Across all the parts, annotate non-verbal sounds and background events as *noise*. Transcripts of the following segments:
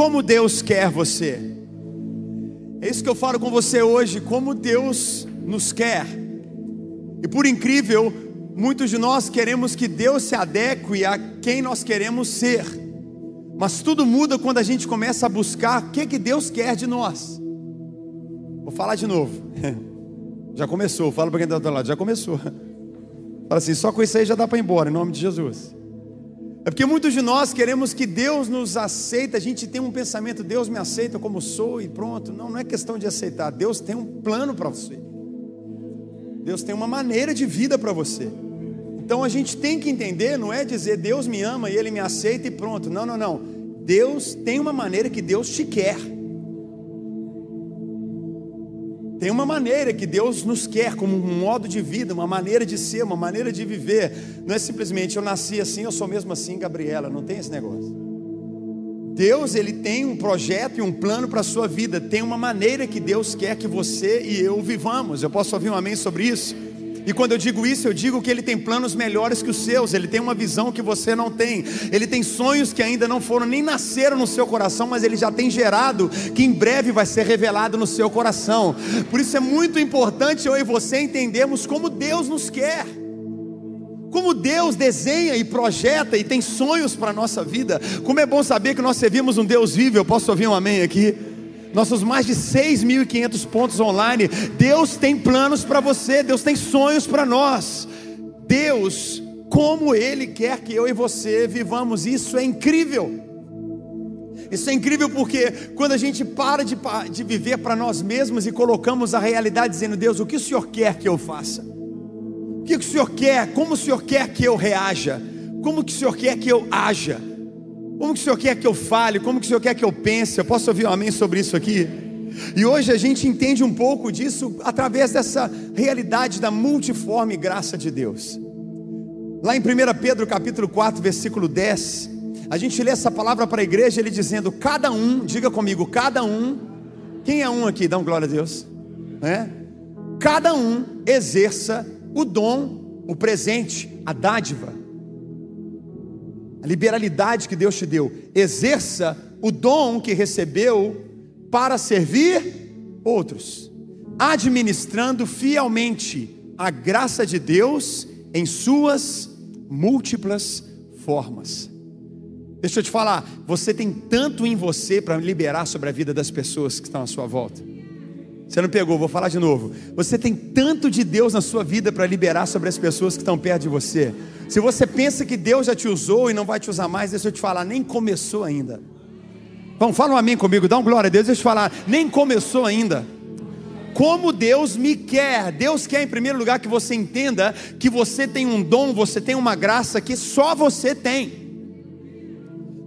como Deus quer você. É isso que eu falo com você hoje, como Deus nos quer. E por incrível, muitos de nós queremos que Deus se adeque a quem nós queremos ser. Mas tudo muda quando a gente começa a buscar o que, que Deus quer de nós. Vou falar de novo. *laughs* Já começou, fala para quem está do outro lado, já começou. *laughs* Fala assim, só com isso aí já dá para ir embora, em nome de Jesus. É porque muitos de nós queremos que Deus nos aceita, a gente tem um pensamento, Deus me aceita como sou e pronto. Não, não é questão de aceitar, Deus tem um plano para você. Deus tem uma maneira de vida para você. Então a gente tem que entender, não é dizer Deus me ama e Ele me aceita e pronto. Não, não, não. Deus tem uma maneira que Deus te quer. Tem uma maneira que Deus nos quer como um modo de vida, uma maneira de ser, uma maneira de viver. Não é simplesmente eu nasci assim, eu sou mesmo assim, Gabriela. Não tem esse negócio. Deus ele tem um projeto e um plano para a sua vida. Tem uma maneira que Deus quer que você e eu vivamos. Eu posso ouvir um amém sobre isso? E quando eu digo isso, eu digo que ele tem planos melhores que os seus, ele tem uma visão que você não tem, ele tem sonhos que ainda não foram nem nasceram no seu coração, mas ele já tem gerado, que em breve vai ser revelado no seu coração. Por isso é muito importante eu e você entendermos como Deus nos quer. Como Deus desenha e projeta e tem sonhos para a nossa vida. Como é bom saber que nós servimos um Deus vivo. Eu posso ouvir um amém aqui? Nossos mais de 6.500 pontos online. Deus tem planos para você, Deus tem sonhos para nós. Deus, como Ele quer que eu e você vivamos, isso é incrível. Isso é incrível porque quando a gente para de, de viver para nós mesmos e colocamos a realidade dizendo, Deus, o que o Senhor quer que eu faça? O que o Senhor quer? Como o Senhor quer que eu reaja? Como que o Senhor quer que eu haja? Como que o Senhor quer que eu fale? Como que o Senhor quer que eu pense? Eu posso ouvir um amém sobre isso aqui? E hoje a gente entende um pouco disso através dessa realidade da multiforme graça de Deus. Lá em 1 Pedro capítulo 4, versículo 10, a gente lê essa palavra para a igreja, ele dizendo: cada um, diga comigo, cada um, quem é um aqui? Dá um glória a Deus, é? Cada um exerça o dom, o presente, a dádiva a liberalidade que Deus te deu. Exerça o dom que recebeu para servir outros, administrando fielmente a graça de Deus em suas múltiplas formas. Deixa eu te falar, você tem tanto em você para liberar sobre a vida das pessoas que estão à sua volta. Você não pegou, vou falar de novo. Você tem tanto de Deus na sua vida para liberar sobre as pessoas que estão perto de você. Se você pensa que Deus já te usou e não vai te usar mais, deixa eu te falar, nem começou ainda. Vamos, fala um amém comigo, dá um glória a Deus, deixa eu te falar, nem começou ainda. Como Deus me quer, Deus quer em primeiro lugar que você entenda que você tem um dom, você tem uma graça que só você tem.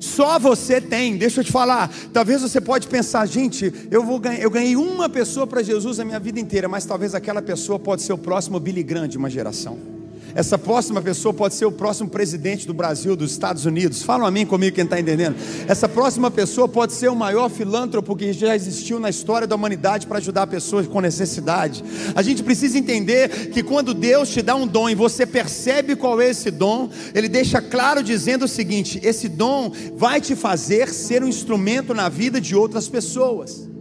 Só você tem. Deixa eu te falar. Talvez você pode pensar, gente, eu vou ganhar, eu ganhei uma pessoa para Jesus a minha vida inteira, mas talvez aquela pessoa pode ser o próximo Billy Graham de uma geração. Essa próxima pessoa pode ser o próximo presidente do Brasil, dos Estados Unidos. Fala a mim comigo quem está entendendo. Essa próxima pessoa pode ser o maior filântropo que já existiu na história da humanidade para ajudar pessoas com necessidade. A gente precisa entender que quando Deus te dá um dom e você percebe qual é esse dom, Ele deixa claro dizendo o seguinte: esse dom vai te fazer ser um instrumento na vida de outras pessoas.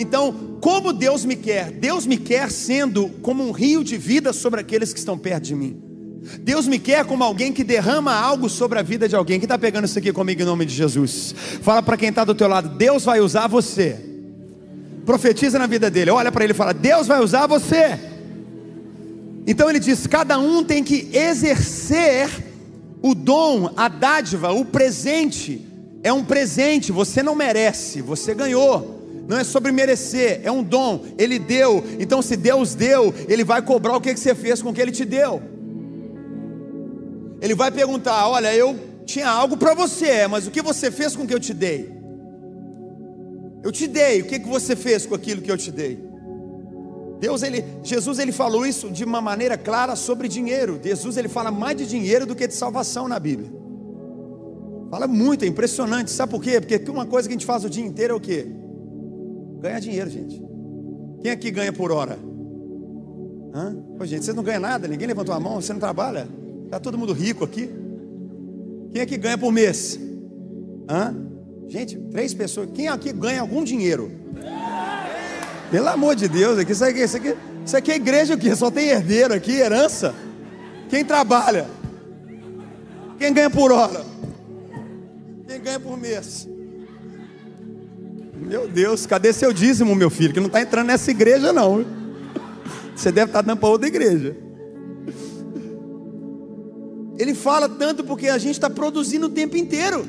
Então, como Deus me quer? Deus me quer sendo como um rio de vida sobre aqueles que estão perto de mim. Deus me quer como alguém que derrama algo sobre a vida de alguém. Quem está pegando isso aqui comigo em nome de Jesus? Fala para quem está do teu lado: Deus vai usar você. Profetiza na vida dele. Olha para ele e fala: Deus vai usar você. Então ele diz: cada um tem que exercer o dom, a dádiva, o presente. É um presente, você não merece, você ganhou não é sobre merecer, é um dom, Ele deu. Então, se Deus deu, Ele vai cobrar o que você fez com o que Ele te deu. Ele vai perguntar: Olha, eu tinha algo para você, mas o que você fez com o que eu te dei? Eu te dei, o que, que você fez com aquilo que eu te dei? Deus, ele, Jesus, ele falou isso de uma maneira clara sobre dinheiro. Jesus, ele fala mais de dinheiro do que de salvação na Bíblia. Fala muito, é impressionante. Sabe por quê? Porque uma coisa que a gente faz o dia inteiro é o quê? Ganhar dinheiro, gente. Quem aqui ganha por hora? Hã? Pô, gente, vocês não ganham nada, ninguém levantou a mão, você não trabalha? Está todo mundo rico aqui. Quem aqui ganha por mês? Hã? Gente, três pessoas. Quem aqui ganha algum dinheiro? Pelo amor de Deus, aqui, isso, aqui, isso, aqui, isso aqui é igreja o? Só tem herdeiro aqui, herança. Quem trabalha? Quem ganha por hora? Quem ganha por mês? Meu Deus, cadê seu dízimo, meu filho? Que não está entrando nessa igreja, não. Você deve estar tá dando para outra igreja. Ele fala tanto porque a gente está produzindo o tempo inteiro.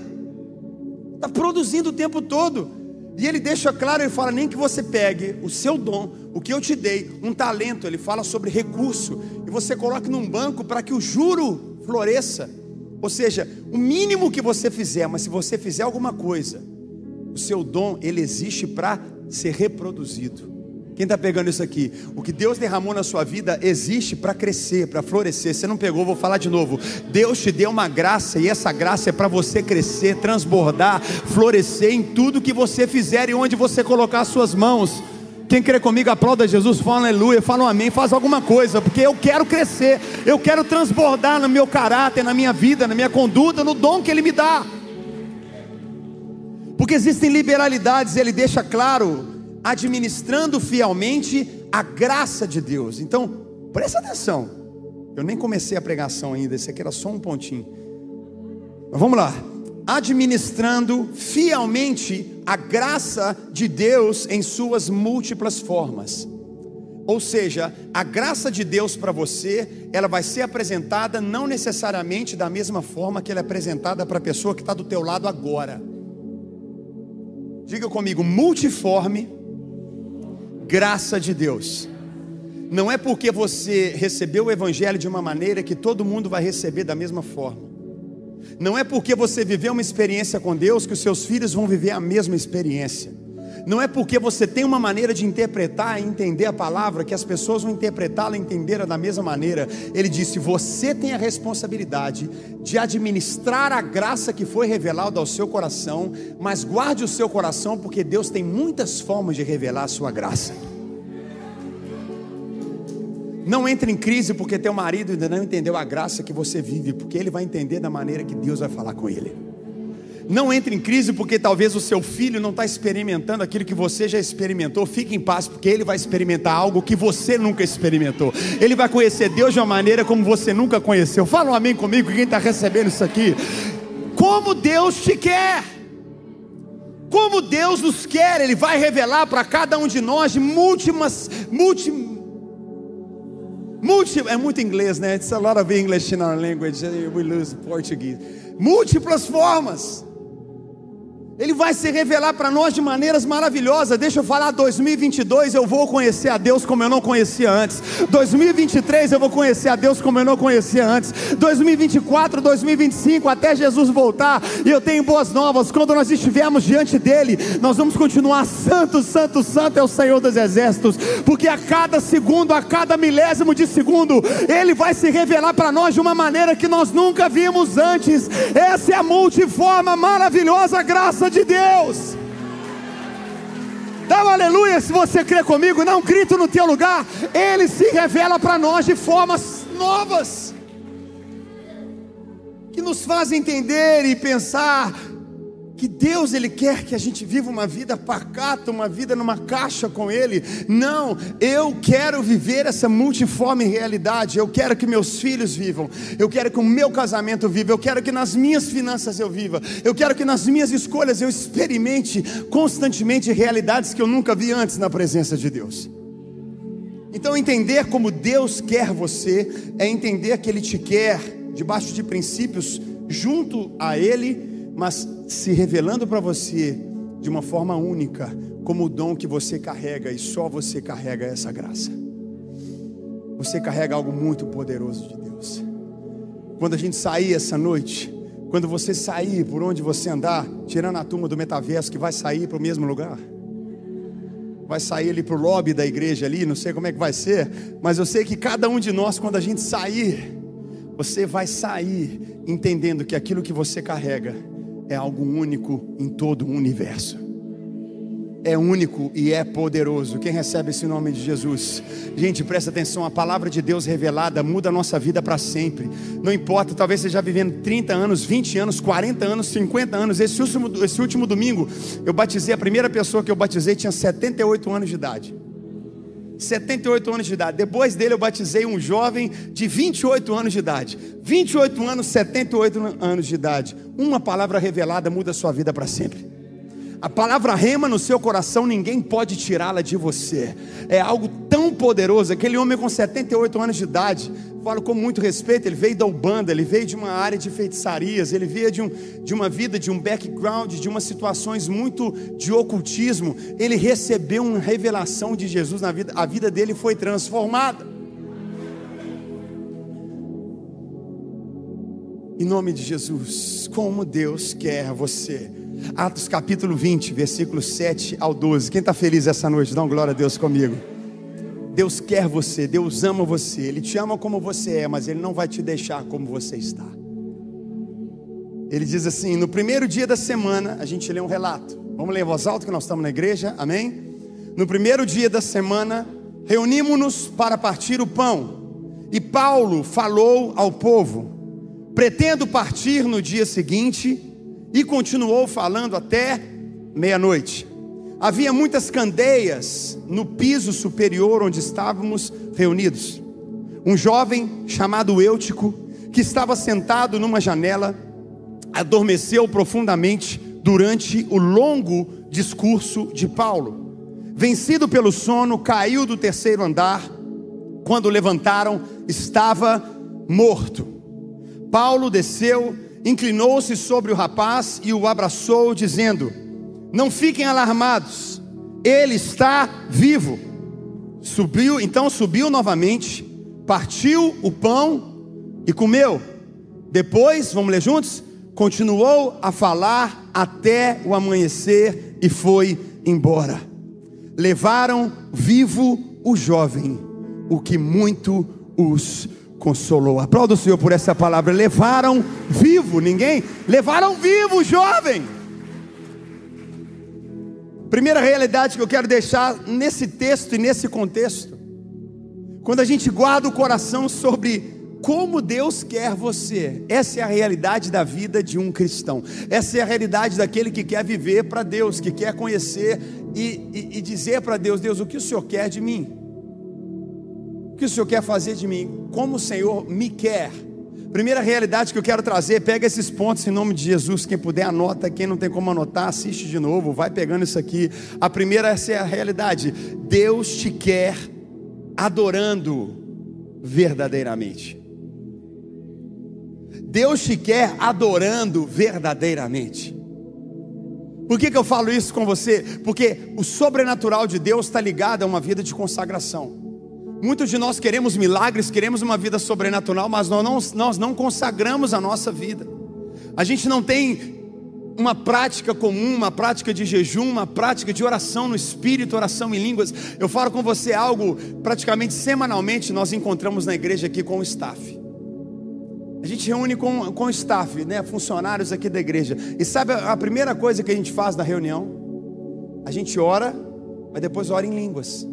Está produzindo o tempo todo. E ele deixa claro, ele fala: nem que você pegue o seu dom, o que eu te dei, um talento, ele fala sobre recurso, e você coloque num banco para que o juro floresça. Ou seja, o mínimo que você fizer, mas se você fizer alguma coisa, o seu dom, ele existe para ser reproduzido. Quem está pegando isso aqui? O que Deus derramou na sua vida existe para crescer, para florescer. Você não pegou, vou falar de novo. Deus te deu uma graça e essa graça é para você crescer, transbordar, florescer em tudo que você fizer e onde você colocar as suas mãos. Quem crê comigo, aplauda Jesus, fala aleluia, fala um amém, faz alguma coisa, porque eu quero crescer, eu quero transbordar no meu caráter, na minha vida, na minha conduta, no dom que Ele me dá. Porque existem liberalidades, Ele deixa claro administrando fielmente a graça de Deus. Então, presta atenção. Eu nem comecei a pregação ainda, esse aqui era só um pontinho. Mas vamos lá. Administrando fielmente a graça de Deus em suas múltiplas formas. Ou seja, a graça de Deus para você, ela vai ser apresentada não necessariamente da mesma forma que ela é apresentada para a pessoa que está do teu lado agora. Diga comigo, multiforme graça de Deus. Não é porque você recebeu o Evangelho de uma maneira que todo mundo vai receber da mesma forma. Não é porque você viveu uma experiência com Deus que os seus filhos vão viver a mesma experiência. Não é porque você tem uma maneira de interpretar e entender a palavra que as pessoas vão interpretá-la e entendê-la da mesma maneira. Ele disse: Você tem a responsabilidade de administrar a graça que foi revelada ao seu coração, mas guarde o seu coração, porque Deus tem muitas formas de revelar a sua graça. Não entre em crise porque teu marido ainda não entendeu a graça que você vive, porque ele vai entender da maneira que Deus vai falar com ele. Não entre em crise porque talvez o seu filho não está experimentando aquilo que você já experimentou. Fique em paz, porque ele vai experimentar algo que você nunca experimentou. Ele vai conhecer Deus de uma maneira como você nunca conheceu. Fala um amém comigo, quem está recebendo isso aqui. Como Deus te quer. Como Deus nos quer, Ele vai revelar para cada um de nós múltiplas, multi, multi, é muito inglês, né? It's a lot of English in our language. We lose Portuguese. Múltiplas formas. Ele vai se revelar para nós de maneiras maravilhosas. Deixa eu falar, 2022 eu vou conhecer a Deus como eu não conhecia antes. 2023 eu vou conhecer a Deus como eu não conhecia antes. 2024, 2025 até Jesus voltar. E eu tenho boas novas. Quando nós estivermos diante dele, nós vamos continuar santo, santo, santo é o Senhor dos exércitos, porque a cada segundo, a cada milésimo de segundo, ele vai se revelar para nós de uma maneira que nós nunca vimos antes. Essa é a multiforma maravilhosa graça de Deus. Dá um aleluia se você crê comigo, não grito no teu lugar. Ele se revela para nós de formas novas, que nos fazem entender e pensar que Deus ele quer que a gente viva uma vida pacata, uma vida numa caixa com ele. Não, eu quero viver essa multiforme realidade. Eu quero que meus filhos vivam. Eu quero que o meu casamento viva. Eu quero que nas minhas finanças eu viva. Eu quero que nas minhas escolhas eu experimente constantemente realidades que eu nunca vi antes na presença de Deus. Então entender como Deus quer você é entender que ele te quer debaixo de princípios junto a ele mas se revelando para você de uma forma única, como o dom que você carrega e só você carrega essa graça. Você carrega algo muito poderoso de Deus. Quando a gente sair essa noite, quando você sair por onde você andar, tirando a turma do metaverso que vai sair para o mesmo lugar, vai sair ali para o lobby da igreja ali, não sei como é que vai ser, mas eu sei que cada um de nós, quando a gente sair, você vai sair entendendo que aquilo que você carrega é algo único em todo o universo. é único e é poderoso. Quem recebe esse nome de Jesus? Gente, presta atenção, a palavra de Deus revelada muda a nossa vida para sempre. Não importa, talvez você já vivendo 30 anos, 20 anos, 40 anos, 50 anos. Esse último, esse último domingo, eu batizei, a primeira pessoa que eu batizei tinha 78 anos de idade. 78 anos de idade. Depois dele, eu batizei um jovem de 28 anos de idade. 28 anos, 78 anos de idade. Uma palavra revelada muda a sua vida para sempre. A palavra rema no seu coração, ninguém pode tirá-la de você. É algo tão poderoso. Aquele homem com 78 anos de idade, falo com muito respeito, ele veio da Ubanda, ele veio de uma área de feitiçarias, ele veio de, um, de uma vida, de um background, de umas situações muito de ocultismo. Ele recebeu uma revelação de Jesus na vida, a vida dele foi transformada. Em nome de Jesus, como Deus quer você Atos capítulo 20, versículos 7 ao 12. Quem está feliz essa noite? Dá uma glória a Deus comigo. Deus quer você, Deus ama você, Ele te ama como você é, mas Ele não vai te deixar como você está. Ele diz assim: no primeiro dia da semana, a gente lê um relato. Vamos ler em voz alta que nós estamos na igreja, amém? No primeiro dia da semana, reunimos-nos para partir o pão. E Paulo falou ao povo: pretendo partir no dia seguinte e continuou falando até meia-noite. Havia muitas candeias no piso superior onde estávamos reunidos. Um jovem chamado Eutico, que estava sentado numa janela, adormeceu profundamente durante o longo discurso de Paulo. Vencido pelo sono, caiu do terceiro andar. Quando levantaram, estava morto. Paulo desceu inclinou-se sobre o rapaz e o abraçou, dizendo: Não fiquem alarmados, ele está vivo. Subiu, então subiu novamente, partiu o pão e comeu. Depois, vamos ler juntos? Continuou a falar até o amanhecer e foi embora. Levaram vivo o jovem, o que muito os consolou. Aplauda o Senhor por essa palavra. Levaram vivo, ninguém? Levaram vivo, jovem. Primeira realidade que eu quero deixar nesse texto e nesse contexto. Quando a gente guarda o coração sobre como Deus quer você. Essa é a realidade da vida de um cristão. Essa é a realidade daquele que quer viver para Deus, que quer conhecer e, e, e dizer para Deus: Deus, o que o Senhor quer de mim? que o Senhor quer fazer de mim, como o Senhor me quer. Primeira realidade que eu quero trazer, pega esses pontos em nome de Jesus. Quem puder, anota. Quem não tem como anotar, assiste de novo. Vai pegando isso aqui. A primeira, essa é a realidade. Deus te quer adorando verdadeiramente. Deus te quer adorando verdadeiramente. Por que, que eu falo isso com você? Porque o sobrenatural de Deus está ligado a uma vida de consagração. Muitos de nós queremos milagres, queremos uma vida sobrenatural, mas nós não, nós não consagramos a nossa vida. A gente não tem uma prática comum, uma prática de jejum, uma prática de oração no espírito, oração em línguas. Eu falo com você algo praticamente semanalmente nós encontramos na igreja aqui com o staff. A gente reúne com, com o staff, né, funcionários aqui da igreja. E sabe a primeira coisa que a gente faz na reunião? A gente ora, mas depois ora em línguas.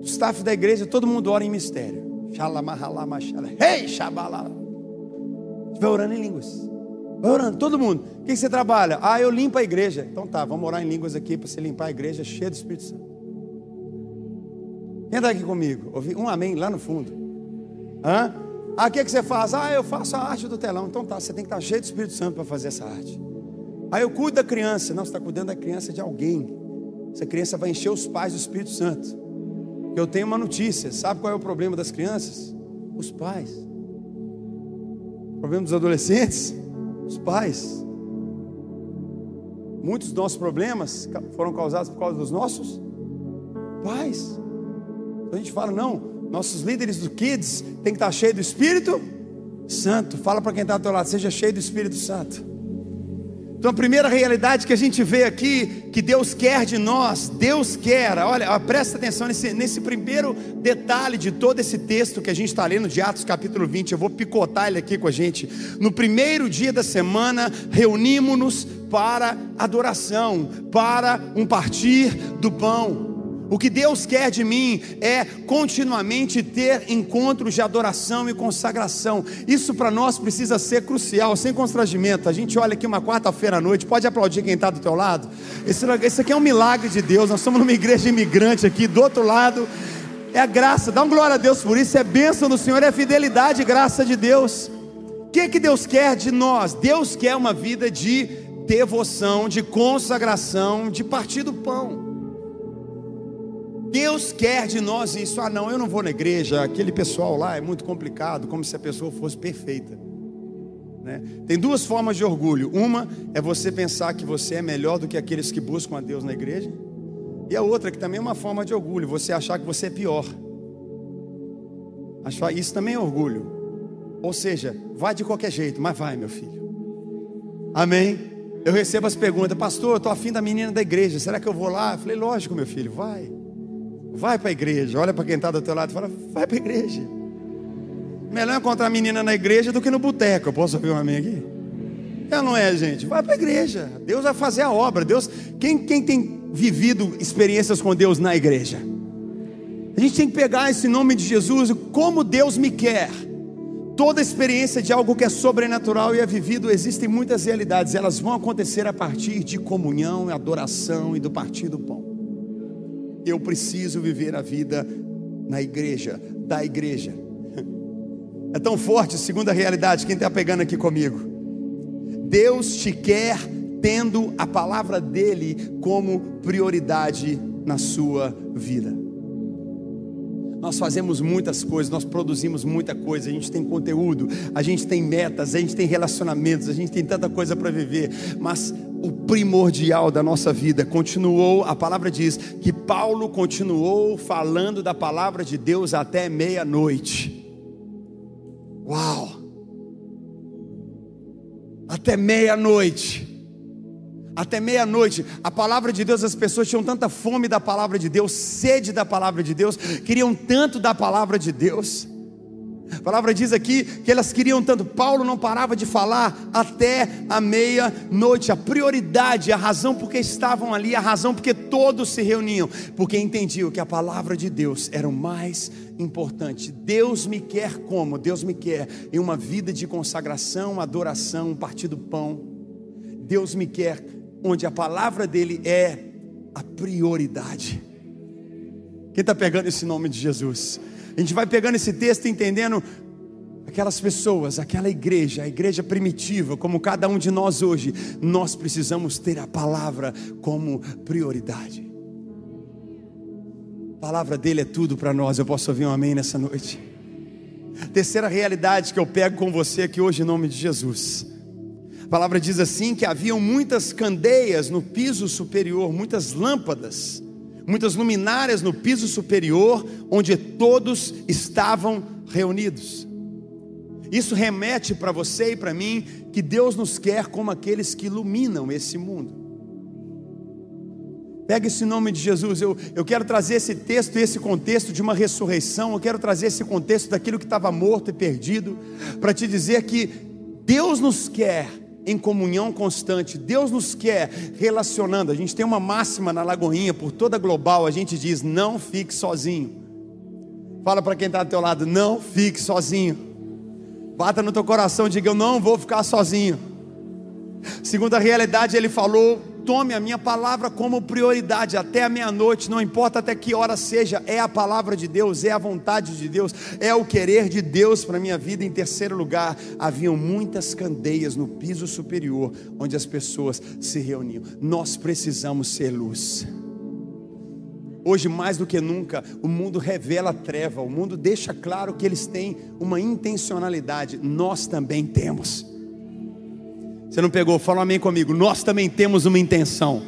O staff da igreja, todo mundo ora em mistério. Ei, Shabalala. Vai orando em línguas. Vai orando, todo mundo. O que você trabalha? Ah, eu limpo a igreja. Então tá, vamos orar em línguas aqui para você limpar a igreja cheia do Espírito Santo. Quem está aqui comigo? Ouvi um amém lá no fundo. Hã? Ah, o que, que você faz? Ah, eu faço a arte do telão. Então tá, você tem que estar cheio do Espírito Santo para fazer essa arte. Ah, eu cuido da criança. Não, você está cuidando da criança de alguém. Essa criança vai encher os pais do Espírito Santo. Eu tenho uma notícia. Sabe qual é o problema das crianças? Os pais. O problema dos adolescentes? Os pais. Muitos dos nossos problemas foram causados por causa dos nossos pais. Então a gente fala, não, nossos líderes do Kids tem que estar cheio do Espírito Santo. Fala para quem está ao teu lado, seja cheio do Espírito Santo. Então a primeira realidade que a gente vê aqui, que Deus quer de nós, Deus quer, olha, presta atenção nesse, nesse primeiro detalhe de todo esse texto que a gente está lendo de Atos capítulo 20, eu vou picotar ele aqui com a gente. No primeiro dia da semana, reunimos-nos para adoração, para um partir do pão. O que Deus quer de mim é continuamente ter encontros de adoração e consagração. Isso para nós precisa ser crucial, sem constrangimento. A gente olha aqui uma quarta-feira à noite, pode aplaudir quem está do teu lado. Esse, esse aqui é um milagre de Deus. Nós somos numa igreja imigrante aqui, do outro lado é a graça. Dá um glória a Deus por isso. É bênção do Senhor, é fidelidade e graça de Deus. O que, que Deus quer de nós? Deus quer uma vida de devoção, de consagração, de partir do pão. Deus quer de nós isso. Ah, não, eu não vou na igreja, aquele pessoal lá é muito complicado, como se a pessoa fosse perfeita. Né? Tem duas formas de orgulho. Uma é você pensar que você é melhor do que aqueles que buscam a Deus na igreja. E a outra, que também é uma forma de orgulho, você achar que você é pior. Isso também é orgulho. Ou seja, vai de qualquer jeito, mas vai, meu filho. Amém? Eu recebo as perguntas, pastor, eu estou afim da menina da igreja, será que eu vou lá? Eu falei, lógico, meu filho, vai. Vai para a igreja. Olha para quem está do teu lado e fala: vai para a igreja. Melhor encontrar a menina na igreja do que no boteco. Eu posso ouvir um amém aqui? É não é, gente? Vai para a igreja. Deus vai fazer a obra. Deus, quem, quem tem vivido experiências com Deus na igreja? A gente tem que pegar esse nome de Jesus, como Deus me quer. Toda experiência de algo que é sobrenatural e é vivido, existem muitas realidades, elas vão acontecer a partir de comunhão, adoração e do partir do pão. Eu preciso viver a vida na igreja, da igreja. *laughs* É tão forte, segunda realidade, quem está pegando aqui comigo? Deus te quer tendo a palavra dele como prioridade na sua vida. Nós fazemos muitas coisas, nós produzimos muita coisa, a gente tem conteúdo, a gente tem metas, a gente tem relacionamentos, a gente tem tanta coisa para viver, mas o primordial da nossa vida continuou, a palavra diz que Paulo continuou falando da palavra de Deus até meia-noite. Uau! Até meia-noite até meia-noite. A palavra de Deus, as pessoas tinham tanta fome da palavra de Deus, sede da palavra de Deus, queriam tanto da palavra de Deus. A palavra diz aqui que elas queriam tanto. Paulo não parava de falar até a meia-noite. A prioridade, a razão porque estavam ali, a razão porque todos se reuniam, porque entendiam que a palavra de Deus era o mais importante. Deus me quer como? Deus me quer em uma vida de consagração, adoração, partir do pão. Deus me quer onde a palavra dele é a prioridade. Quem está pegando esse nome de Jesus? A gente vai pegando esse texto entendendo aquelas pessoas, aquela igreja, a igreja primitiva, como cada um de nós hoje, nós precisamos ter a palavra como prioridade. A palavra dele é tudo para nós. Eu posso ouvir um amém nessa noite. Terceira realidade que eu pego com você aqui hoje em nome de Jesus a palavra diz assim: que haviam muitas candeias no piso superior, muitas lâmpadas, muitas luminárias no piso superior, onde todos estavam reunidos. Isso remete para você e para mim que Deus nos quer como aqueles que iluminam esse mundo. Pega esse nome de Jesus. Eu, eu quero trazer esse texto e esse contexto de uma ressurreição. Eu quero trazer esse contexto daquilo que estava morto e perdido, para te dizer que Deus nos quer em comunhão constante. Deus nos quer relacionando. A gente tem uma máxima na Lagoinha, por toda global, a gente diz: não fique sozinho. Fala para quem está do teu lado: não fique sozinho. Bata no teu coração e diga: eu não vou ficar sozinho. Segundo a realidade, ele falou tome a minha palavra como prioridade até a meia-noite, não importa até que hora seja, é a palavra de Deus, é a vontade de Deus, é o querer de Deus para a minha vida. Em terceiro lugar, haviam muitas candeias no piso superior, onde as pessoas se reuniam. Nós precisamos ser luz. Hoje, mais do que nunca, o mundo revela a treva, o mundo deixa claro que eles têm uma intencionalidade, nós também temos. Você não pegou? Fala amém comigo. Nós também temos uma intenção.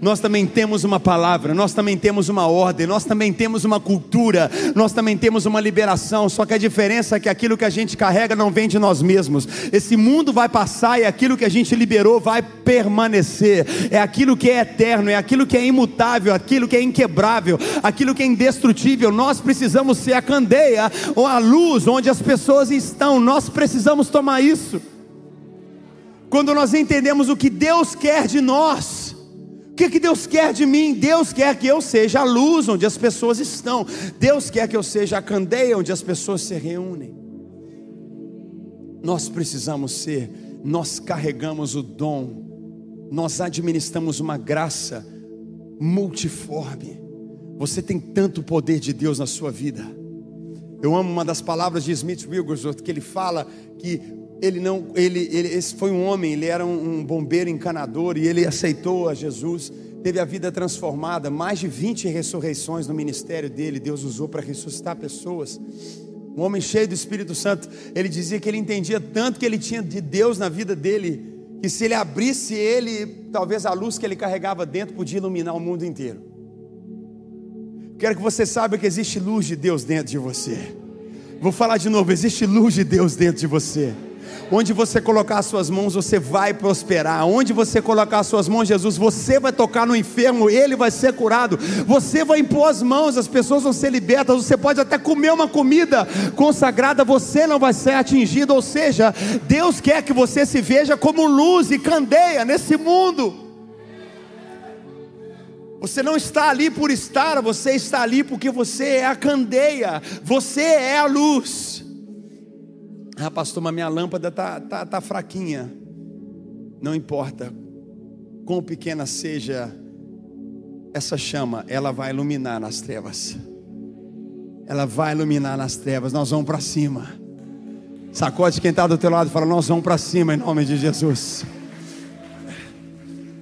Nós também temos uma palavra, nós também temos uma ordem, nós também temos uma cultura, nós também temos uma liberação. Só que a diferença é que aquilo que a gente carrega não vem de nós mesmos. Esse mundo vai passar e aquilo que a gente liberou vai permanecer. É aquilo que é eterno, é aquilo que é imutável, aquilo que é inquebrável, aquilo que é indestrutível. Nós precisamos ser a candeia ou a luz onde as pessoas estão. Nós precisamos tomar isso. Quando nós entendemos o que Deus quer de nós, o que, que Deus quer de mim? Deus quer que eu seja a luz onde as pessoas estão, Deus quer que eu seja a candeia onde as pessoas se reúnem. Nós precisamos ser, nós carregamos o dom, nós administramos uma graça multiforme. Você tem tanto poder de Deus na sua vida. Eu amo uma das palavras de Smith Wigglesworth que ele fala que ele não, ele, ele esse foi um homem, ele era um, um bombeiro encanador e ele aceitou a Jesus, teve a vida transformada, mais de 20 ressurreições no ministério dele, Deus usou para ressuscitar pessoas. Um homem cheio do Espírito Santo, ele dizia que ele entendia tanto que ele tinha de Deus na vida dele, que se ele abrisse ele, talvez a luz que ele carregava dentro podia iluminar o mundo inteiro. Quero que você saiba que existe luz de Deus dentro de você. Vou falar de novo: existe luz de Deus dentro de você. Onde você colocar as suas mãos, você vai prosperar. Onde você colocar as suas mãos, Jesus, você vai tocar no enfermo, ele vai ser curado. Você vai impor as mãos, as pessoas vão ser libertas. Você pode até comer uma comida consagrada, você não vai ser atingido. Ou seja, Deus quer que você se veja como luz e candeia nesse mundo. Você não está ali por estar, você está ali porque você é a candeia, você é a luz. Ah, pastor, mas minha lâmpada está tá, tá fraquinha. Não importa, quão pequena seja essa chama, ela vai iluminar nas trevas. Ela vai iluminar nas trevas. Nós vamos para cima. Sacode quem está do teu lado e fala: Nós vamos para cima em nome de Jesus.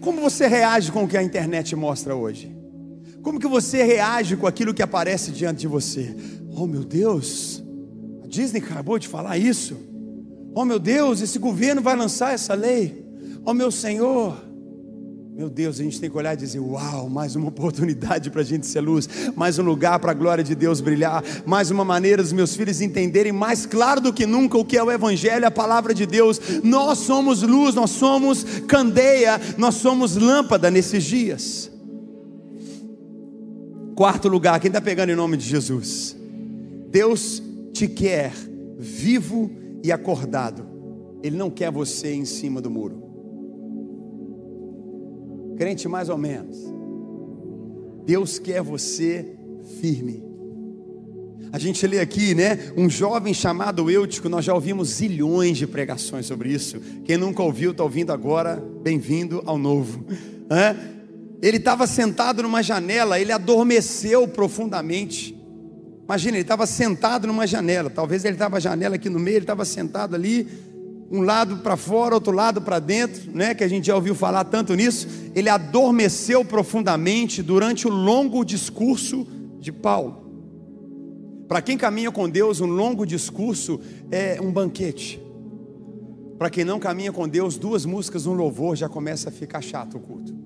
Como você reage com o que a internet mostra hoje? Como que você reage com aquilo que aparece diante de você? Oh meu Deus, a Disney acabou de falar isso. Oh meu Deus, esse governo vai lançar essa lei. Oh meu Senhor, meu Deus, a gente tem que olhar e dizer: Uau, mais uma *laughs* oportunidade para a gente ser luz, mais um lugar para a glória de Deus brilhar, mais uma maneira dos meus filhos entenderem mais claro do que nunca o que é o Evangelho, a palavra de Deus. Nós somos luz, nós somos candeia, nós somos lâmpada nesses dias. Quarto lugar, quem está pegando em nome de Jesus? Deus te quer vivo e acordado, Ele não quer você em cima do muro crente mais ou menos. Deus quer você firme. A gente lê aqui, né? Um jovem chamado Eutico, nós já ouvimos zilhões de pregações sobre isso. Quem nunca ouviu, está ouvindo agora, bem-vindo ao novo. Ele estava sentado numa janela, ele adormeceu profundamente. Imagina, ele estava sentado numa janela, talvez ele estava a janela aqui no meio, ele estava sentado ali, um lado para fora, outro lado para dentro, né? Que a gente já ouviu falar tanto nisso. Ele adormeceu profundamente durante o longo discurso de Paulo. Para quem caminha com Deus, um longo discurso é um banquete. Para quem não caminha com Deus, duas músicas, um louvor já começa a ficar chato o culto.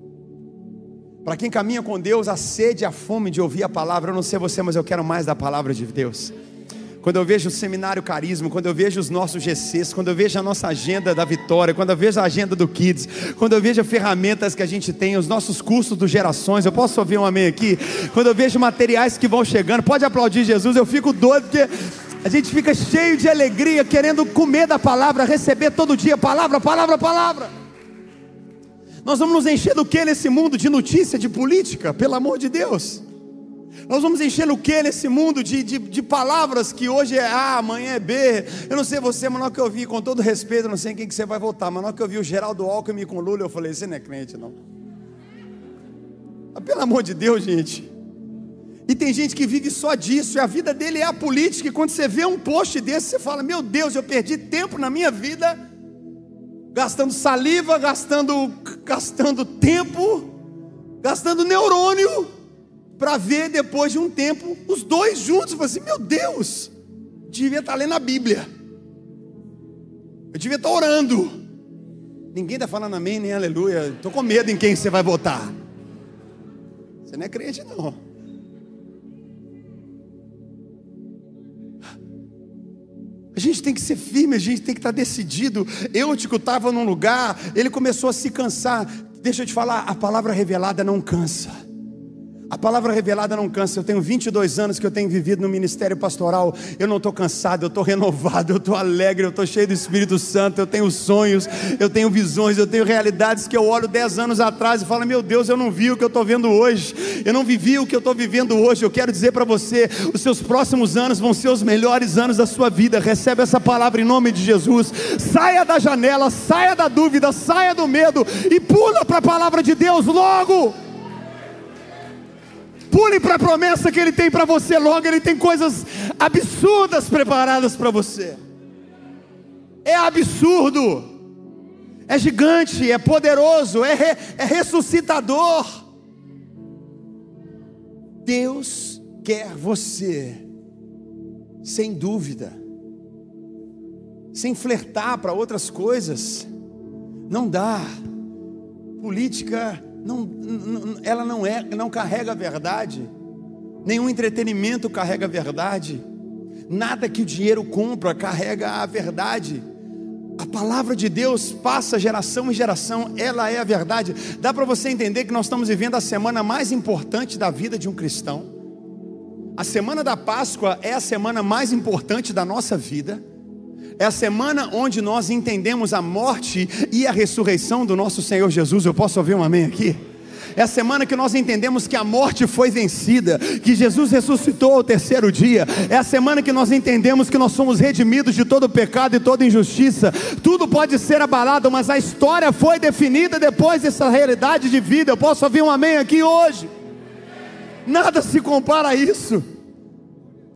Para quem caminha com Deus, a sede e a fome de ouvir a palavra, eu não sei você, mas eu quero mais da palavra de Deus quando eu vejo o seminário Carisma, quando eu vejo os nossos GCs, quando eu vejo a nossa agenda da Vitória, quando eu vejo a agenda do Kids, quando eu vejo as ferramentas que a gente tem, os nossos cursos do Gerações, eu posso ouvir um amém aqui? Quando eu vejo materiais que vão chegando, pode aplaudir Jesus, eu fico doido porque a gente fica cheio de alegria, querendo comer da palavra, receber todo dia palavra, palavra, palavra. Nós vamos nos encher do que nesse mundo de notícia, de política, pelo amor de Deus? Nós vamos encher o que nesse mundo de, de, de, palavras que hoje é A, amanhã é B. Eu não sei você, mas na hora que eu vi, com todo respeito, não sei em quem que você vai votar, mas na hora que eu vi o Geraldo Alckmin com Lula, eu falei: você não é crente, não. Mas, pelo amor de Deus, gente. E tem gente que vive só disso, e a vida dele é a política, e quando você vê um post desse, você fala: Meu Deus, eu perdi tempo na minha vida, gastando saliva, gastando, gastando tempo, gastando neurônio para ver depois de um tempo os dois juntos. Eu assim: meu Deus, devia estar tá lendo a Bíblia, eu devia estar tá orando. Ninguém está falando amém nem aleluia. Estou com medo em quem você vai votar. Você não é crente, não. A gente tem que ser firme, a gente tem que estar decidido. Eutico estava num lugar, ele começou a se cansar. Deixa eu te falar, a palavra revelada não cansa. A palavra revelada não cansa. Eu tenho 22 anos que eu tenho vivido no ministério pastoral. Eu não estou cansado, eu estou renovado, eu estou alegre, eu estou cheio do Espírito Santo. Eu tenho sonhos, eu tenho visões, eu tenho realidades que eu olho 10 anos atrás e falo: Meu Deus, eu não vi o que eu estou vendo hoje. Eu não vivi o que eu estou vivendo hoje. Eu quero dizer para você: os seus próximos anos vão ser os melhores anos da sua vida. Recebe essa palavra em nome de Jesus. Saia da janela, saia da dúvida, saia do medo e pula para a palavra de Deus logo. Pule para a promessa que Ele tem para você logo. Ele tem coisas absurdas preparadas para você. É absurdo, é gigante, é poderoso, é, re, é ressuscitador. Deus quer você, sem dúvida, sem flertar para outras coisas. Não dá. Política não, ela não é, não carrega a verdade. Nenhum entretenimento carrega a verdade. Nada que o dinheiro compra carrega a verdade. A palavra de Deus passa geração em geração, ela é a verdade. Dá para você entender que nós estamos vivendo a semana mais importante da vida de um cristão. A semana da Páscoa é a semana mais importante da nossa vida. É a semana onde nós entendemos a morte e a ressurreição do nosso Senhor Jesus. Eu posso ouvir um amém aqui? É a semana que nós entendemos que a morte foi vencida, que Jesus ressuscitou ao terceiro dia. É a semana que nós entendemos que nós somos redimidos de todo pecado e toda injustiça. Tudo pode ser abalado, mas a história foi definida depois dessa realidade de vida. Eu posso ouvir um amém aqui hoje? Nada se compara a isso.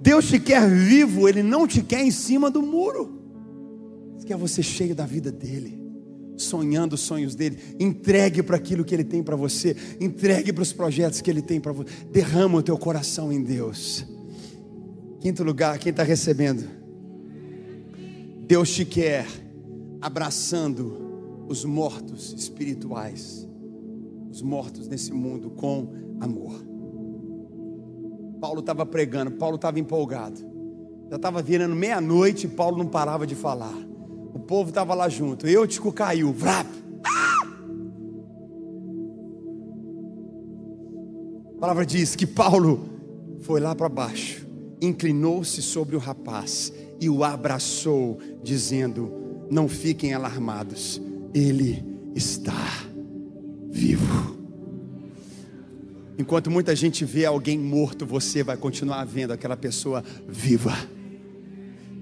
Deus te quer vivo, Ele não te quer em cima do muro quer você cheio da vida dele, sonhando os sonhos dele. Entregue para aquilo que ele tem para você, entregue para os projetos que ele tem para você. Derrama o teu coração em Deus. Quinto lugar, quem está recebendo? Deus te quer abraçando os mortos espirituais, os mortos nesse mundo com amor. Paulo estava pregando, Paulo estava empolgado. Já estava virando meia-noite e Paulo não parava de falar. O povo estava lá junto. Eutico caiu. Vrap. Ah! A palavra diz que Paulo foi lá para baixo, inclinou-se sobre o rapaz e o abraçou, dizendo: Não fiquem alarmados, ele está vivo. Enquanto muita gente vê alguém morto, você vai continuar vendo aquela pessoa viva.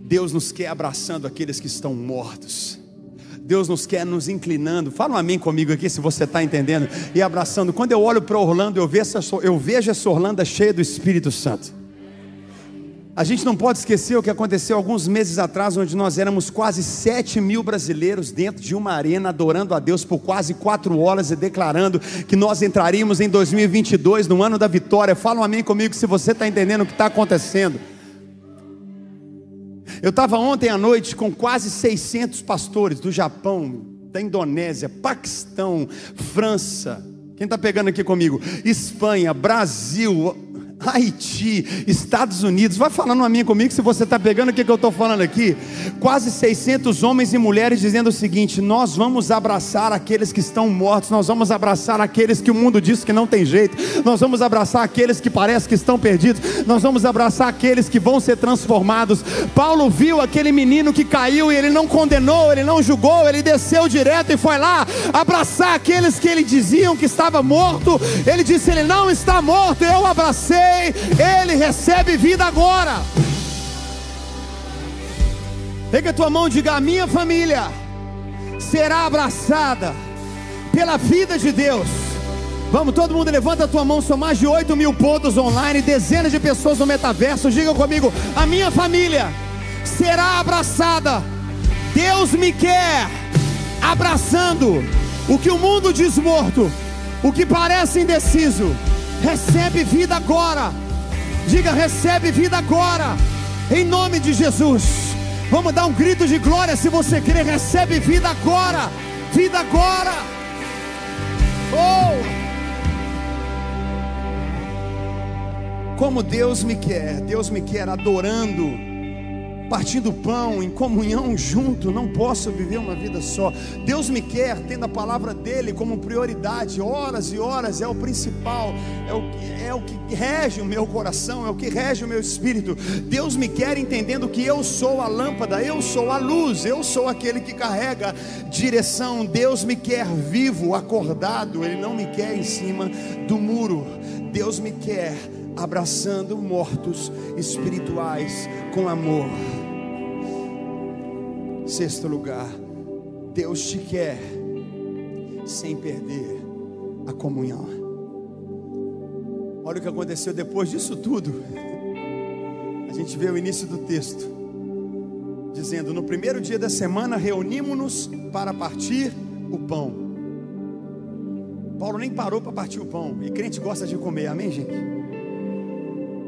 Deus nos quer abraçando aqueles que estão mortos. Deus nos quer nos inclinando. Fala um amém comigo aqui, se você está entendendo. E abraçando. Quando eu olho para Orlando, eu vejo, essa, eu vejo essa Orlando cheia do Espírito Santo. A gente não pode esquecer o que aconteceu alguns meses atrás, onde nós éramos quase 7 mil brasileiros dentro de uma arena, adorando a Deus por quase quatro horas e declarando que nós entraríamos em 2022, no ano da vitória. Fala um amém comigo se você está entendendo o que está acontecendo. Eu estava ontem à noite com quase 600 pastores do Japão, da Indonésia, Paquistão, França. Quem está pegando aqui comigo? Espanha, Brasil, Haiti, Estados Unidos, vai falando a minha comigo se você está pegando o que, que eu estou falando aqui. Quase 600 homens e mulheres dizendo o seguinte: nós vamos abraçar aqueles que estão mortos, nós vamos abraçar aqueles que o mundo diz que não tem jeito, nós vamos abraçar aqueles que parece que estão perdidos, nós vamos abraçar aqueles que vão ser transformados. Paulo viu aquele menino que caiu e ele não condenou, ele não julgou, ele desceu direto e foi lá abraçar aqueles que ele diziam que estava morto. Ele disse: Ele não está morto, eu abracei ele recebe vida agora. Pega a tua mão e diga: A minha família será abraçada pela vida de Deus. Vamos, todo mundo levanta a tua mão, são mais de 8 mil pontos online, dezenas de pessoas no metaverso. Diga comigo: a minha família será abraçada. Deus me quer abraçando o que o mundo diz morto, o que parece indeciso Recebe vida agora. Diga, recebe vida agora. Em nome de Jesus. Vamos dar um grito de glória se você crê. Recebe vida agora. Vida agora. Oh! Como Deus me quer. Deus me quer adorando partindo pão, em comunhão junto, não posso viver uma vida só. Deus me quer tendo a palavra dele como prioridade, horas e horas é o principal, é o, é o que rege o meu coração, é o que rege o meu espírito. Deus me quer entendendo que eu sou a lâmpada, eu sou a luz, eu sou aquele que carrega direção. Deus me quer vivo, acordado, Ele não me quer em cima do muro. Deus me quer abraçando mortos espirituais com amor. Sexto lugar, Deus te quer sem perder a comunhão. Olha o que aconteceu depois disso tudo. A gente vê o início do texto, dizendo: No primeiro dia da semana reunimos-nos para partir o pão. Paulo nem parou para partir o pão, e crente gosta de comer, amém, gente?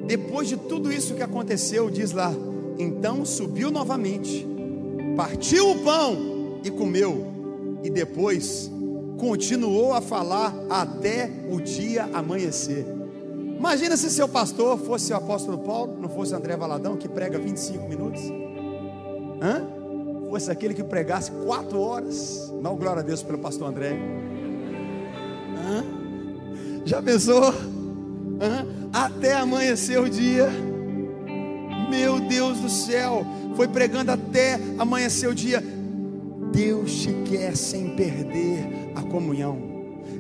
Depois de tudo isso que aconteceu, diz lá, então subiu novamente, partiu o pão e comeu, e depois continuou a falar até o dia amanhecer. Imagina se seu pastor fosse o apóstolo Paulo, não fosse André Valadão, que prega 25 minutos. Hã? Fosse aquele que pregasse quatro horas. Não, glória a Deus pelo pastor André. Hã? Já pensou? até amanhecer o dia. Meu Deus do céu, foi pregando até amanhecer o dia. Deus te quer sem perder a comunhão.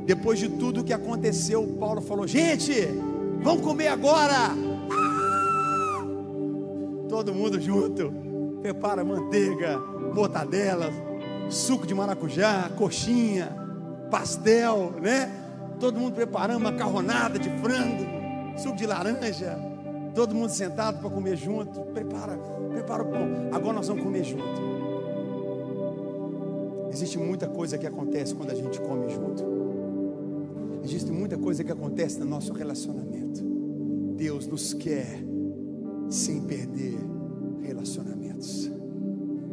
Depois de tudo que aconteceu, Paulo falou: Gente, vamos comer agora. Todo mundo junto. Prepara manteiga, mortadela, suco de maracujá, coxinha, pastel, né? todo mundo preparando macarronada de frango, suco de laranja, todo mundo sentado para comer junto. Prepara, prepara o pão. Agora nós vamos comer junto. Existe muita coisa que acontece quando a gente come junto. Existe muita coisa que acontece no nosso relacionamento. Deus nos quer sem perder relacionamentos.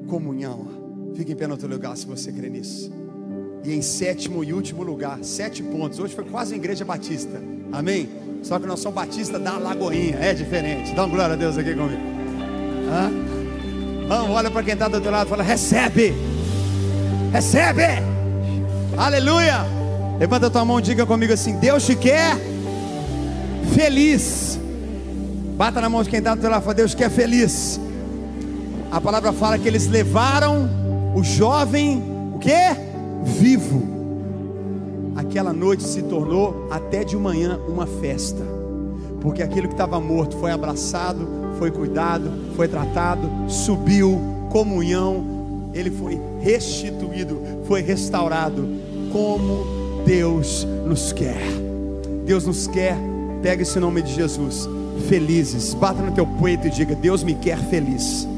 Comunhão. Fique em pé no outro lugar se você crê nisso. E em sétimo e último lugar, sete pontos. Hoje foi quase uma igreja batista. Amém? Só que nós somos batistas da Lagoinha. É diferente. Dá uma glória a Deus aqui comigo. Hã? Vamos, olha para quem está do outro lado e fala: recebe. Recebe. Aleluia. Levanta a tua mão e diga comigo assim: Deus te quer feliz. Bata na mão de quem está do outro lado fala: Deus quer feliz. A palavra fala que eles levaram o jovem, o quê? vivo. Aquela noite se tornou até de manhã uma festa, porque aquilo que estava morto foi abraçado, foi cuidado, foi tratado, subiu, comunhão, ele foi restituído, foi restaurado, como Deus nos quer. Deus nos quer, pega esse nome de Jesus, felizes, bata no teu peito e diga: Deus me quer feliz.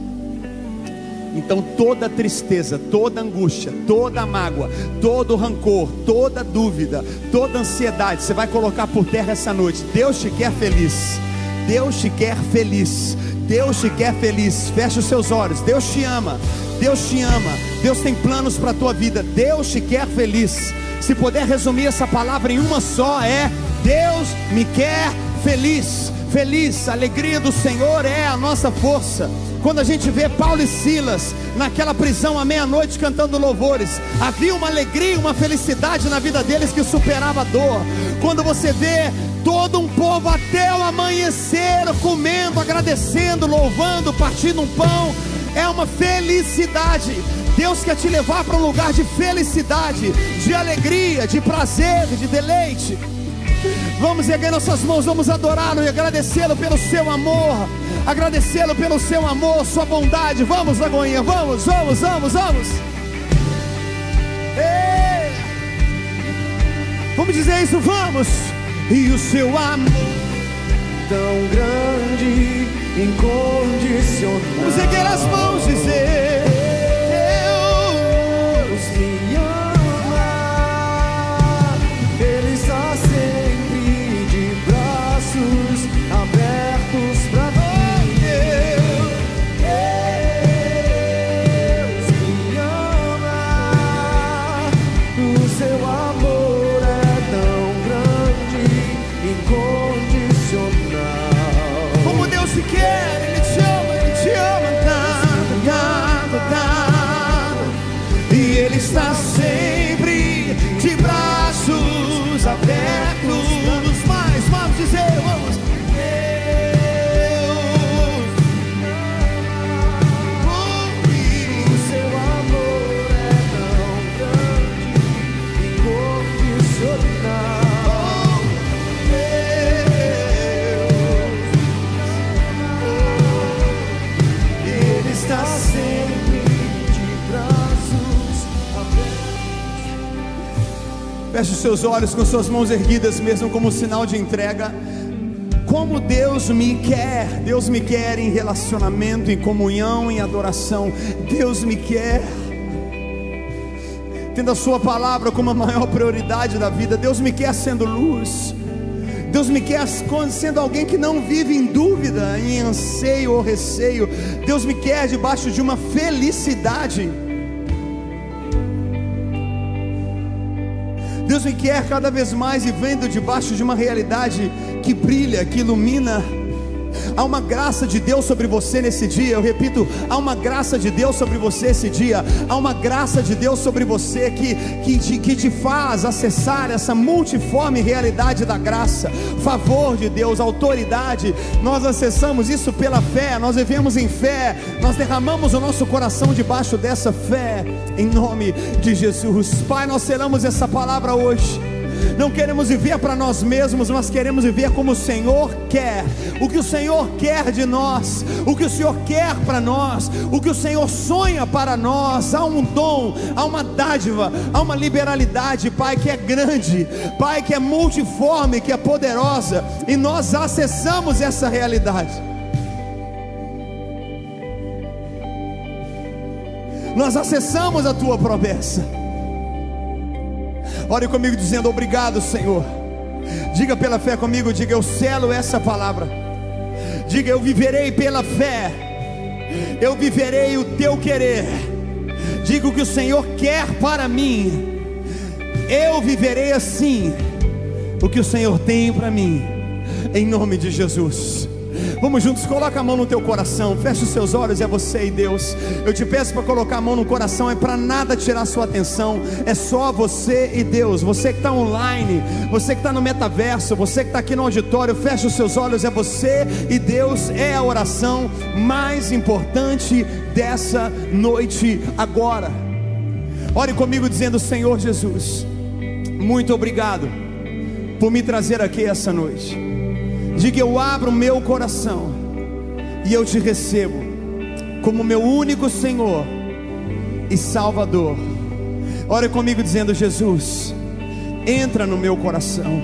Então toda tristeza, toda angústia, toda mágoa, todo rancor, toda dúvida, toda ansiedade, você vai colocar por terra essa noite. Deus te quer feliz. Deus te quer feliz. Deus te quer feliz. Feche os seus olhos. Deus te ama. Deus te ama. Deus tem planos para a tua vida. Deus te quer feliz. Se puder resumir essa palavra em uma só, é: Deus me quer feliz. Feliz, a alegria do Senhor é a nossa força. Quando a gente vê Paulo e Silas naquela prisão à meia-noite cantando louvores, havia uma alegria, uma felicidade na vida deles que superava a dor. Quando você vê todo um povo até o amanhecer comendo, agradecendo, louvando, partindo um pão, é uma felicidade. Deus quer te levar para um lugar de felicidade, de alegria, de prazer, de deleite. Vamos erguer nossas mãos, vamos adorá-lo e agradecê-lo pelo seu amor, agradecê-lo pelo seu amor, sua bondade. Vamos, Lagoinha, vamos, vamos, vamos, vamos. Ei! Vamos dizer isso, vamos. E o seu amor tão grande, incondicional. Vamos erguer as mãos e dizer. Feche os seus olhos com suas mãos erguidas, mesmo como sinal de entrega. Como Deus me quer, Deus me quer em relacionamento, em comunhão, em adoração. Deus me quer. Tendo a Sua palavra como a maior prioridade da vida. Deus me quer sendo luz. Deus me quer sendo alguém que não vive em dúvida, em anseio ou receio. Deus me quer debaixo de uma felicidade. Deus me quer cada vez mais e vendo debaixo de uma realidade que brilha, que ilumina. Há uma graça de Deus sobre você nesse dia. Eu repito, há uma graça de Deus sobre você esse dia. Há uma graça de Deus sobre você que, que, te, que te faz acessar essa multiforme realidade da graça. Favor de Deus, autoridade. Nós acessamos isso pela fé. Nós vivemos em fé. Nós derramamos o nosso coração debaixo dessa fé. Em nome de Jesus. Pai, nós selamos essa palavra hoje. Não queremos viver para nós mesmos, mas queremos viver como o Senhor quer. O que o Senhor quer de nós, o que o Senhor quer para nós, o que o Senhor sonha para nós. Há um dom, há uma dádiva, há uma liberalidade, Pai, que é grande, Pai, que é multiforme, que é poderosa, e nós acessamos essa realidade. Nós acessamos a tua promessa. Ore comigo dizendo obrigado, Senhor. Diga pela fé comigo, diga eu selo essa palavra. Diga eu viverei pela fé. Eu viverei o teu querer. Diga o que o Senhor quer para mim. Eu viverei assim o que o Senhor tem para mim. Em nome de Jesus. Vamos juntos, coloca a mão no teu coração, fecha os seus olhos, é você e Deus. Eu te peço para colocar a mão no coração, é para nada tirar sua atenção, é só você e Deus. Você que está online, você que está no metaverso, você que está aqui no auditório, fecha os seus olhos, é você e Deus, é a oração mais importante dessa noite agora. Ore comigo dizendo: Senhor Jesus, muito obrigado por me trazer aqui essa noite. Diga: Eu abro meu coração e eu te recebo como meu único Senhor e Salvador. Ore comigo dizendo: Jesus, entra no meu coração,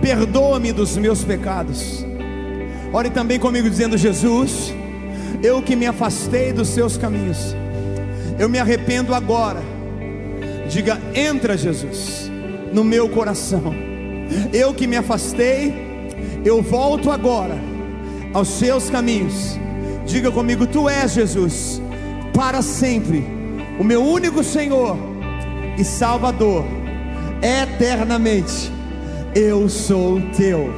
perdoa-me dos meus pecados. Ore também comigo dizendo: Jesus, eu que me afastei dos seus caminhos, eu me arrependo agora. Diga: entra, Jesus, no meu coração. Eu que me afastei eu volto agora aos seus caminhos. Diga comigo: Tu és Jesus, para sempre, o meu único Senhor e Salvador, eternamente. Eu sou teu.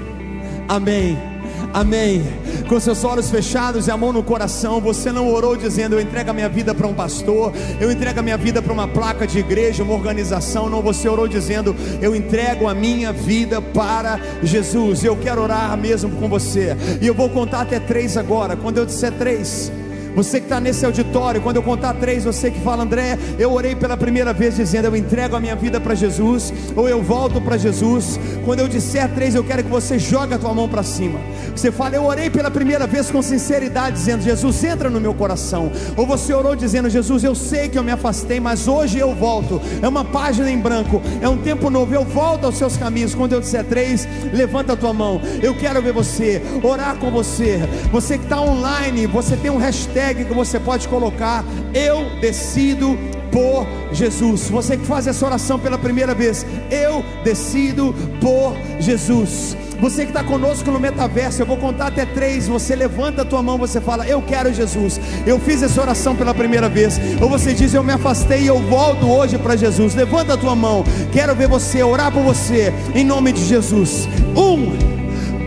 Amém. Amém. Com seus olhos fechados e a mão no coração, você não orou dizendo: Eu entrego a minha vida para um pastor, eu entrego a minha vida para uma placa de igreja, uma organização. Não, você orou dizendo: Eu entrego a minha vida para Jesus. Eu quero orar mesmo com você, e eu vou contar até três agora. Quando eu disser três, você que está nesse auditório, quando eu contar três, você que fala, André, eu orei pela primeira vez dizendo, eu entrego a minha vida para Jesus, ou eu volto para Jesus. Quando eu disser três, eu quero que você jogue a tua mão para cima. Você fala, eu orei pela primeira vez com sinceridade, dizendo, Jesus, entra no meu coração. Ou você orou dizendo, Jesus, eu sei que eu me afastei, mas hoje eu volto. É uma página em branco, é um tempo novo, eu volto aos seus caminhos. Quando eu disser três, levanta a tua mão. Eu quero ver você, orar com você. Você que está online, você tem um hashtag que você pode colocar: Eu decido por Jesus. Você que faz essa oração pela primeira vez, eu decido por Jesus. Você que está conosco no metaverso, eu vou contar até três. Você levanta a tua mão, você fala: Eu quero Jesus. Eu fiz essa oração pela primeira vez. Ou você diz: Eu me afastei e eu volto hoje para Jesus. Levanta a tua mão. Quero ver você orar por você em nome de Jesus. Um,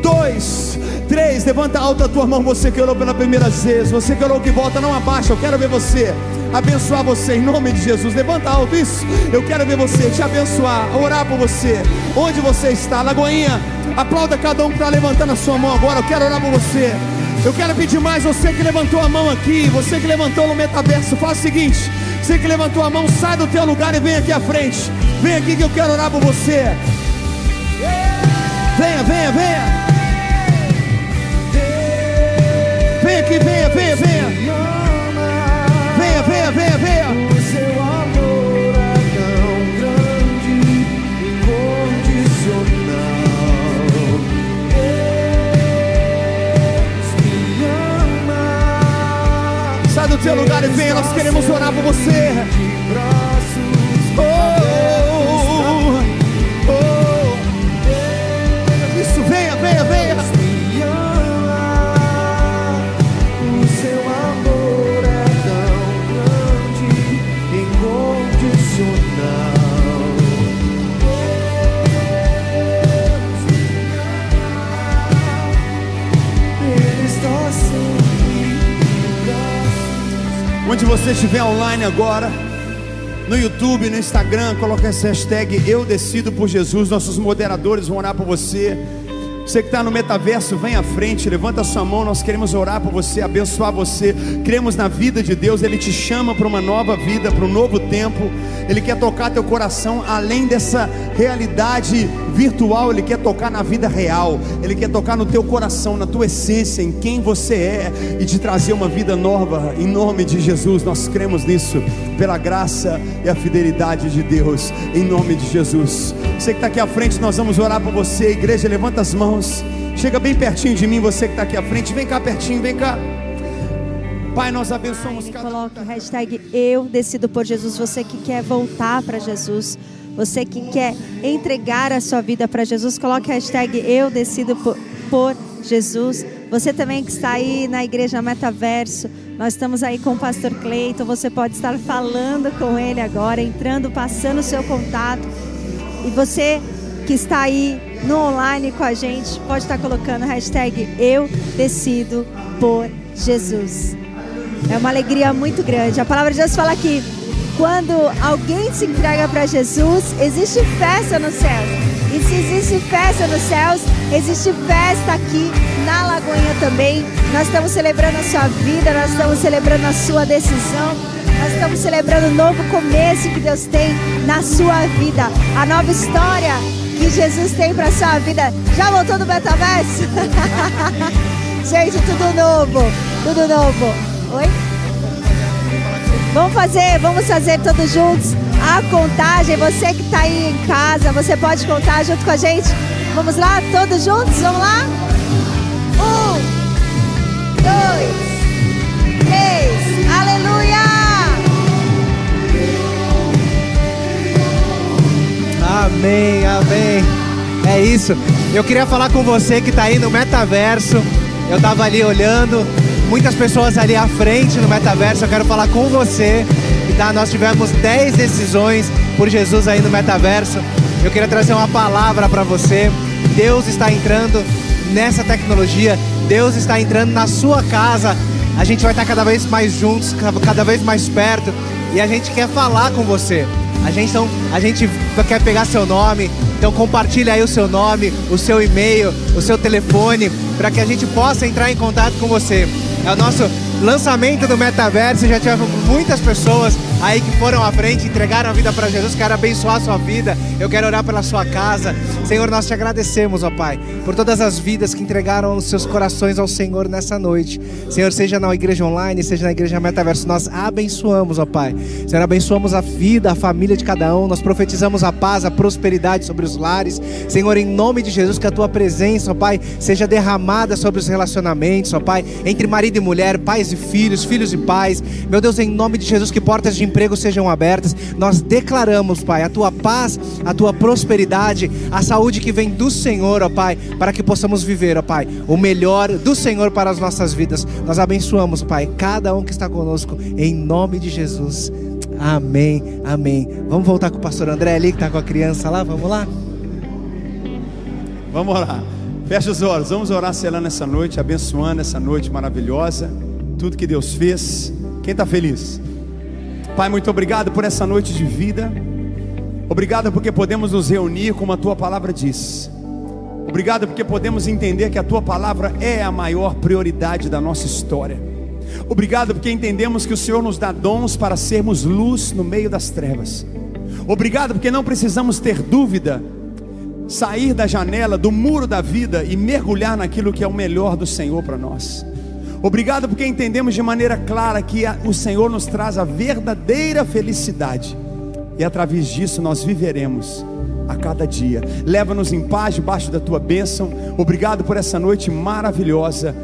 dois, Três, levanta alta a tua mão, você que orou pela primeira vez, você que orou que volta, não abaixa, eu quero ver você, abençoar você em nome de Jesus, levanta alto isso, eu quero ver você, te abençoar, orar por você, onde você está, Lagoinha, aplauda cada um que está levantando a sua mão agora, eu quero orar por você, eu quero pedir mais, você que levantou a mão aqui, você que levantou no metaverso, faz o seguinte, você que levantou a mão, sai do teu lugar e vem aqui à frente, vem aqui que eu quero orar por você, venha, venha, venha, aqui, venha, venha, venha. Venha, venha, venha, venha. O seu amor é tão grande, incondicional. Deus me ama. Sai do teu lugar e venha, nós queremos orar por você. Onde você estiver online agora, no YouTube, no Instagram, coloca essa hashtag Eu Decido por Jesus. Nossos moderadores vão orar por você. Você que está no metaverso, vem à frente, levanta sua mão. Nós queremos orar por você, abençoar você. Cremos na vida de Deus, Ele te chama para uma nova vida, para um novo tempo. Ele quer tocar teu coração além dessa realidade virtual, Ele quer tocar na vida real. Ele quer tocar no teu coração, na tua essência, em quem você é e te trazer uma vida nova. Em nome de Jesus, nós cremos nisso, pela graça e a fidelidade de Deus. Em nome de Jesus. Você que está aqui à frente, nós vamos orar por você. Igreja, levanta as mãos. Chega bem pertinho de mim, você que está aqui à frente. Vem cá pertinho, vem cá. Pai, nós abençoamos Ele cada um. coloca hashtag eu decido por Jesus. Você que quer voltar para Jesus, você que quer entregar a sua vida para Jesus, coloque hashtag eu decido por, por Jesus. Você também que está aí na igreja Metaverso, nós estamos aí com o pastor Cleiton. Você pode estar falando com ele agora, entrando, passando o seu contato. E você que está aí no online com a gente, pode estar colocando hashtag eu decido por Jesus. É uma alegria muito grande. A palavra de Deus fala que quando alguém se entrega para Jesus, existe festa nos céus. E se existe festa nos céus, existe festa aqui na Lagoinha também. Nós estamos celebrando a sua vida, nós estamos celebrando a sua decisão. Nós estamos celebrando o novo começo que Deus tem na sua vida. A nova história que Jesus tem para sua vida. Já voltou do metaverso? *laughs* Gente, tudo novo, tudo novo. Oi? Vamos fazer, vamos fazer todos juntos a contagem. Você que está aí em casa, você pode contar junto com a gente. Vamos lá, todos juntos, vamos lá? Um, dois, três, aleluia! Amém, amém. É isso. Eu queria falar com você que está aí no metaverso. Eu estava ali olhando, muitas pessoas ali à frente no metaverso. Eu quero falar com você. Tá? Nós tivemos 10 decisões por Jesus aí no metaverso. Eu queria trazer uma palavra para você. Deus está entrando nessa tecnologia. Deus está entrando na sua casa. A gente vai estar cada vez mais juntos, cada vez mais perto. E a gente quer falar com você. A gente, então, a gente quer pegar seu nome, então compartilha aí o seu nome, o seu e-mail, o seu telefone, para que a gente possa entrar em contato com você. É o nosso lançamento do metaverso, já tivemos muitas pessoas aí que foram à frente, entregaram a vida para Jesus, quero abençoar a sua vida, eu quero orar pela sua casa. Senhor, nós te agradecemos, ó Pai, por todas as vidas que entregaram os seus corações ao Senhor nessa noite. Senhor, seja na igreja online, seja na igreja metaverso, nós abençoamos, ó Pai. Senhor, abençoamos a vida, a família de cada um, nós profetizamos a paz, a prosperidade sobre os lares. Senhor, em nome de Jesus, que a tua presença, ó Pai, seja derramada sobre os relacionamentos, ó Pai, entre marido e mulher, pais e filhos, filhos e pais. Meu Deus, em nome de Jesus, que portas de emprego sejam abertas. Nós declaramos, Pai, a tua paz, a tua prosperidade, a saúde que vem do Senhor, ó Pai, para que possamos viver, ó Pai, o melhor do Senhor para as nossas vidas. Nós abençoamos, Pai, cada um que está conosco, em nome de Jesus. Amém, amém. Vamos voltar com o pastor André ali, que está com a criança lá, vamos lá? Vamos orar. Fecha os olhos, vamos orar selando essa noite, abençoando essa noite maravilhosa, tudo que Deus fez. Quem está feliz? Pai, muito obrigado por essa noite de vida. Obrigado porque podemos nos reunir como a tua palavra diz. Obrigado porque podemos entender que a tua palavra é a maior prioridade da nossa história. Obrigado porque entendemos que o Senhor nos dá dons para sermos luz no meio das trevas. Obrigado porque não precisamos ter dúvida sair da janela, do muro da vida e mergulhar naquilo que é o melhor do Senhor para nós. Obrigado porque entendemos de maneira clara que o Senhor nos traz a verdadeira felicidade e através disso nós viveremos a cada dia. Leva-nos em paz debaixo da tua bênção. Obrigado por essa noite maravilhosa.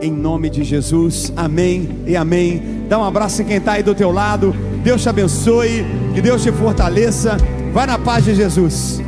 Em nome de Jesus, amém e amém. Dá um abraço em quem está aí do teu lado. Deus te abençoe, que Deus te fortaleça. Vai na paz de Jesus.